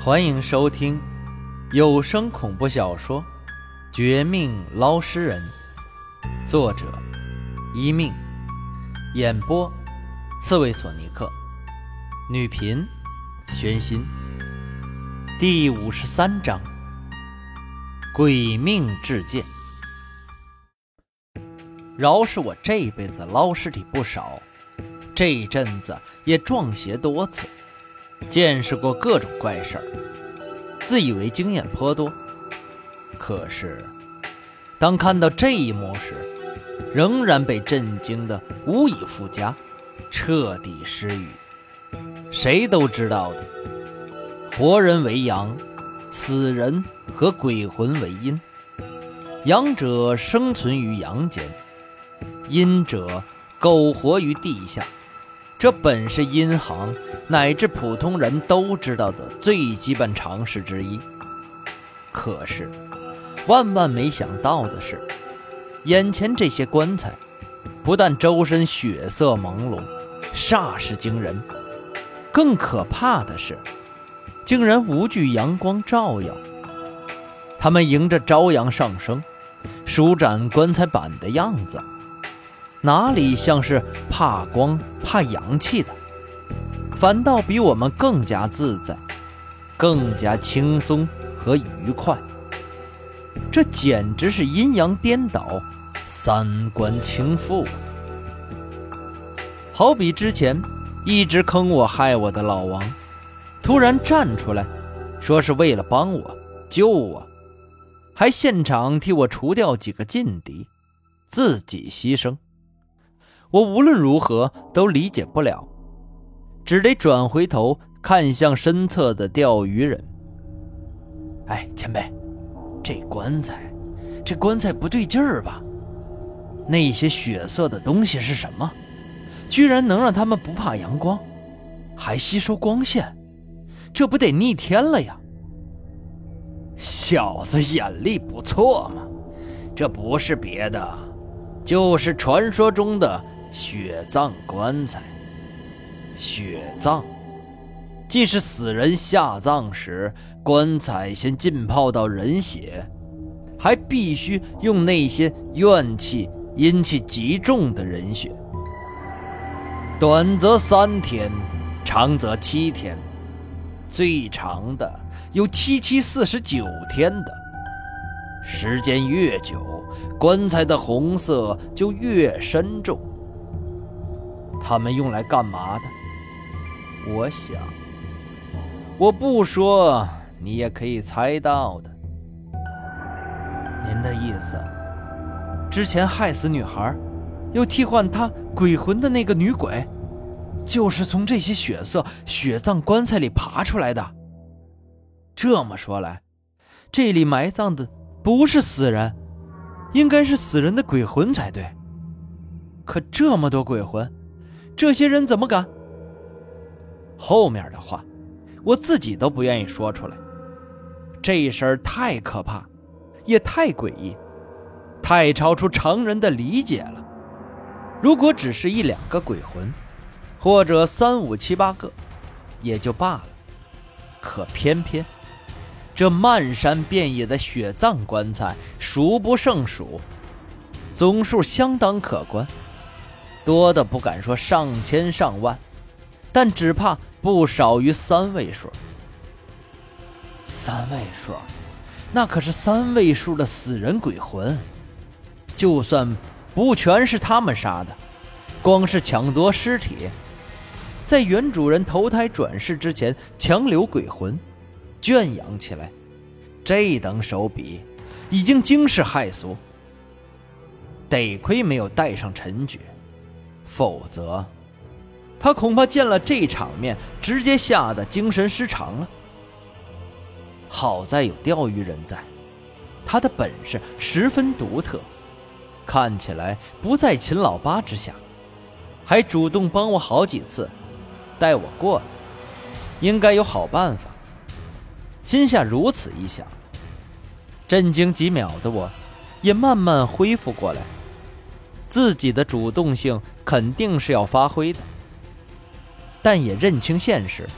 欢迎收听有声恐怖小说《绝命捞尸人》，作者：一命，演播：刺猬索尼克，女频：玄心。第五十三章：鬼命至剑。饶是我这辈子捞尸体不少，这一阵子也撞邪多次。见识过各种怪事儿，自以为经验颇多。可是，当看到这一幕时，仍然被震惊的无以复加，彻底失语。谁都知道的，活人为阳，死人和鬼魂为阴。阳者生存于阳间，阴者苟活于地下。这本是阴行乃至普通人都知道的最基本常识之一。可是，万万没想到的是，眼前这些棺材，不但周身血色朦胧，煞是惊人，更可怕的是，竟然无惧阳光照耀。他们迎着朝阳上升，舒展棺材板的样子。哪里像是怕光怕阳气的，反倒比我们更加自在，更加轻松和愉快。这简直是阴阳颠倒，三观倾覆。好比之前一直坑我害我的老王，突然站出来，说是为了帮我救我，还现场替我除掉几个劲敌，自己牺牲。我无论如何都理解不了，只得转回头看向身侧的钓鱼人。哎，前辈，这棺材，这棺材不对劲儿吧？那些血色的东西是什么？居然能让他们不怕阳光，还吸收光线？这不得逆天了呀！小子眼力不错嘛，这不是别的，就是传说中的。血葬棺材，血葬，既是死人下葬时，棺材先浸泡到人血，还必须用那些怨气、阴气极重的人血。短则三天，长则七天，最长的有七七四十九天的。时间越久，棺材的红色就越深重。他们用来干嘛的？我想，我不说，你也可以猜到的。您的意思，之前害死女孩，又替换她鬼魂的那个女鬼，就是从这些血色血葬棺材里爬出来的。这么说来，这里埋葬的不是死人，应该是死人的鬼魂才对。可这么多鬼魂。这些人怎么敢？后面的话，我自己都不愿意说出来。这事儿太可怕，也太诡异，太超出常人的理解了。如果只是一两个鬼魂，或者三五七八个，也就罢了。可偏偏这漫山遍野的血葬棺材数不胜数，总数相当可观。多的不敢说上千上万，但只怕不少于三位数。三位数，那可是三位数的死人鬼魂。就算不全是他们杀的，光是抢夺尸体，在原主人投胎转世之前强留鬼魂，圈养起来，这等手笔已经惊世骇俗。得亏没有带上陈觉。否则，他恐怕见了这场面，直接吓得精神失常了。好在有钓鱼人在，他的本事十分独特，看起来不在秦老八之下，还主动帮我好几次，带我过来，应该有好办法。心下如此一想，震惊几秒的我，也慢慢恢复过来。自己的主动性肯定是要发挥的，但也认清现实，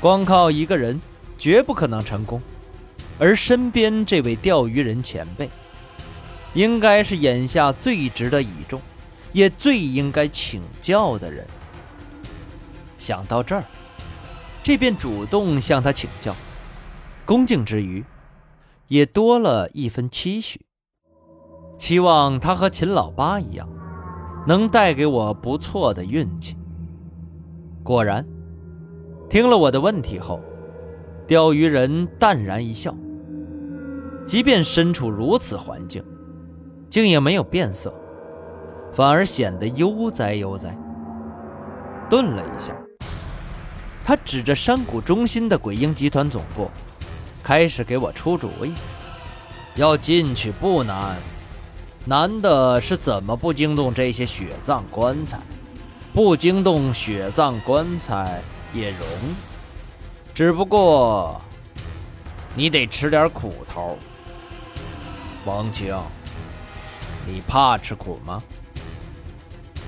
光靠一个人绝不可能成功。而身边这位钓鱼人前辈，应该是眼下最值得倚重，也最应该请教的人。想到这儿，这便主动向他请教，恭敬之余，也多了一分期许，期望他和秦老八一样，能带给我不错的运气。果然，听了我的问题后，钓鱼人淡然一笑。即便身处如此环境，竟也没有变色，反而显得悠哉悠哉。顿了一下，他指着山谷中心的鬼婴集团总部，开始给我出主意。要进去不难，难的是怎么不惊动这些血葬棺材。不惊动血葬棺材也容，只不过你得吃点苦头。王青，你怕吃苦吗？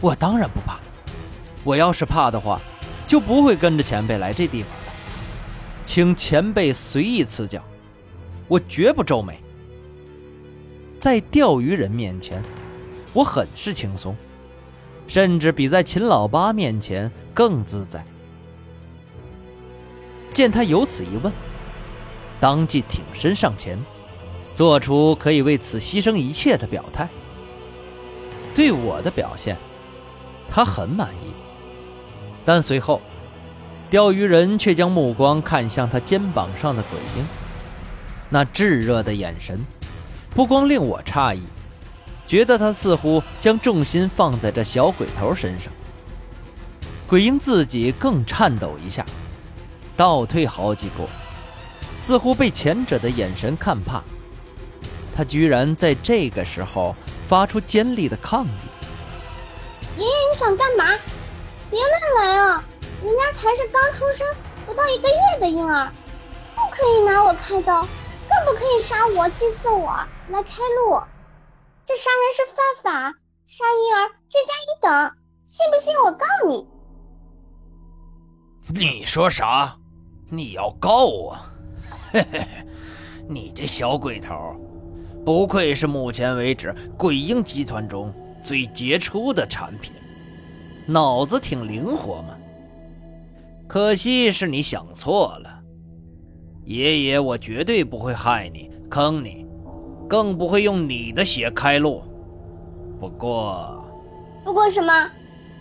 我当然不怕。我要是怕的话，就不会跟着前辈来这地方了。请前辈随意赐教，我绝不皱眉。在钓鱼人面前，我很是轻松，甚至比在秦老八面前更自在。见他有此一问，当即挺身上前。做出可以为此牺牲一切的表态。对我的表现，他很满意。但随后，钓鱼人却将目光看向他肩膀上的鬼婴，那炙热的眼神，不光令我诧异，觉得他似乎将重心放在这小鬼头身上。鬼婴自己更颤抖一下，倒退好几步，似乎被前者的眼神看怕。他居然在这个时候发出尖利的抗议！爷爷，你想干嘛？别乱来啊！人家才是刚出生不到一个月的婴儿，不可以拿我开刀，不可以杀我、祭祀我来开路。这杀人是犯法，杀婴儿罪加一等，信不信我告你？你说啥？你要告我？嘿嘿嘿，你这小鬼头！不愧是目前为止鬼婴集团中最杰出的产品，脑子挺灵活嘛。可惜是你想错了，爷爷我绝对不会害你、坑你，更不会用你的血开路。不过，不过什么？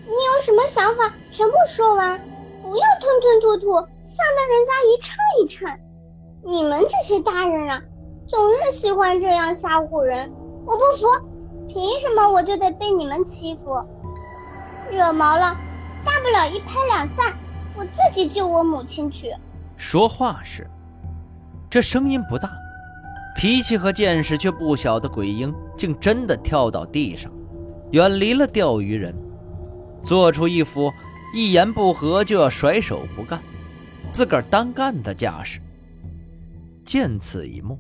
你有什么想法？全部说完，不要吞吞吐吐，吓得人家一颤一颤。你们这些大人啊！总是喜欢这样吓唬人，我不服！凭什么我就得被你们欺负？惹毛了，大不了一拍两散，我自己救我母亲去。说话时，这声音不大，脾气和见识却不小的鬼婴竟真的跳到地上，远离了钓鱼人，做出一副一言不合就要甩手不干，自个儿单干的架势。见此一幕。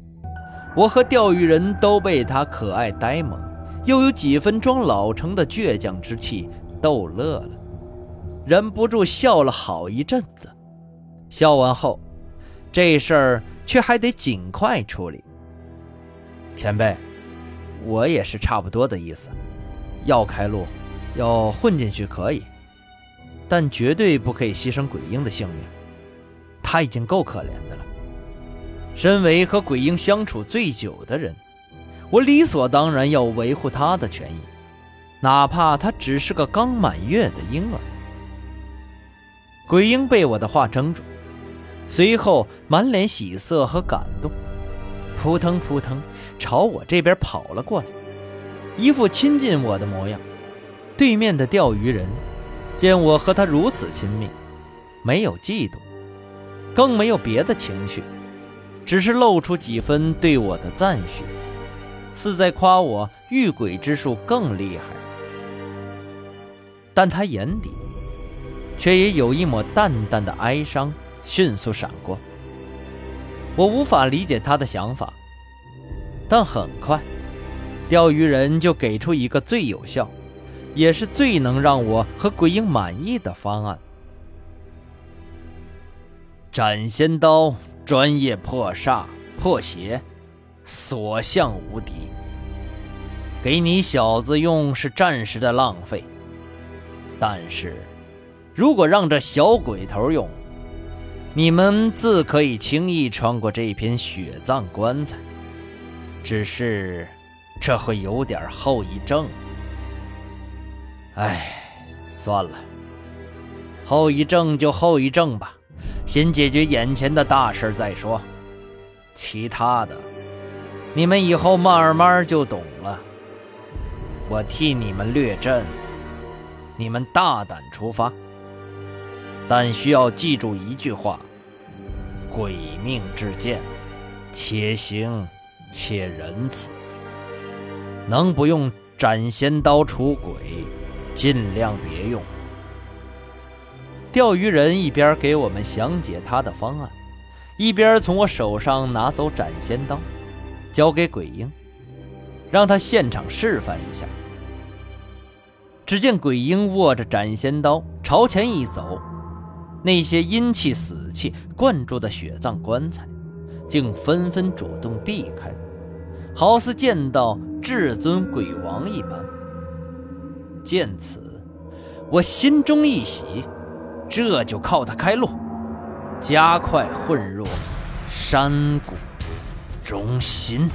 我和钓鱼人都被他可爱、呆萌，又有几分装老成的倔强之气逗乐了，忍不住笑了好一阵子。笑完后，这事儿却还得尽快处理。前辈，我也是差不多的意思，要开路，要混进去可以，但绝对不可以牺牲鬼婴的性命，他已经够可怜的了。身为和鬼婴相处最久的人，我理所当然要维护他的权益，哪怕他只是个刚满月的婴儿。鬼婴被我的话怔住，随后满脸喜色和感动，扑腾扑腾朝我这边跑了过来，一副亲近我的模样。对面的钓鱼人见我和他如此亲密，没有嫉妒，更没有别的情绪。只是露出几分对我的赞许，似在夸我遇鬼之术更厉害。但他眼底，却也有一抹淡淡的哀伤迅速闪过。我无法理解他的想法，但很快，钓鱼人就给出一个最有效，也是最能让我和鬼婴满意的方案：斩仙刀。专业破煞破邪，所向无敌。给你小子用是暂时的浪费，但是如果让这小鬼头用，你们自可以轻易穿过这片血葬棺材。只是这会有点后遗症。哎，算了，后遗症就后遗症吧。先解决眼前的大事再说，其他的你们以后慢慢就懂了。我替你们略阵，你们大胆出发，但需要记住一句话：鬼命之剑，且行且仁慈。能不用斩仙刀出鬼，尽量别用。钓鱼人一边给我们详解他的方案，一边从我手上拿走斩仙刀，交给鬼婴，让他现场示范一下。只见鬼婴握着斩仙刀朝前一走，那些阴气、死气灌注的血葬棺材，竟纷纷主动避开，好似见到至尊鬼王一般。见此，我心中一喜。这就靠他开路，加快混入山谷中心。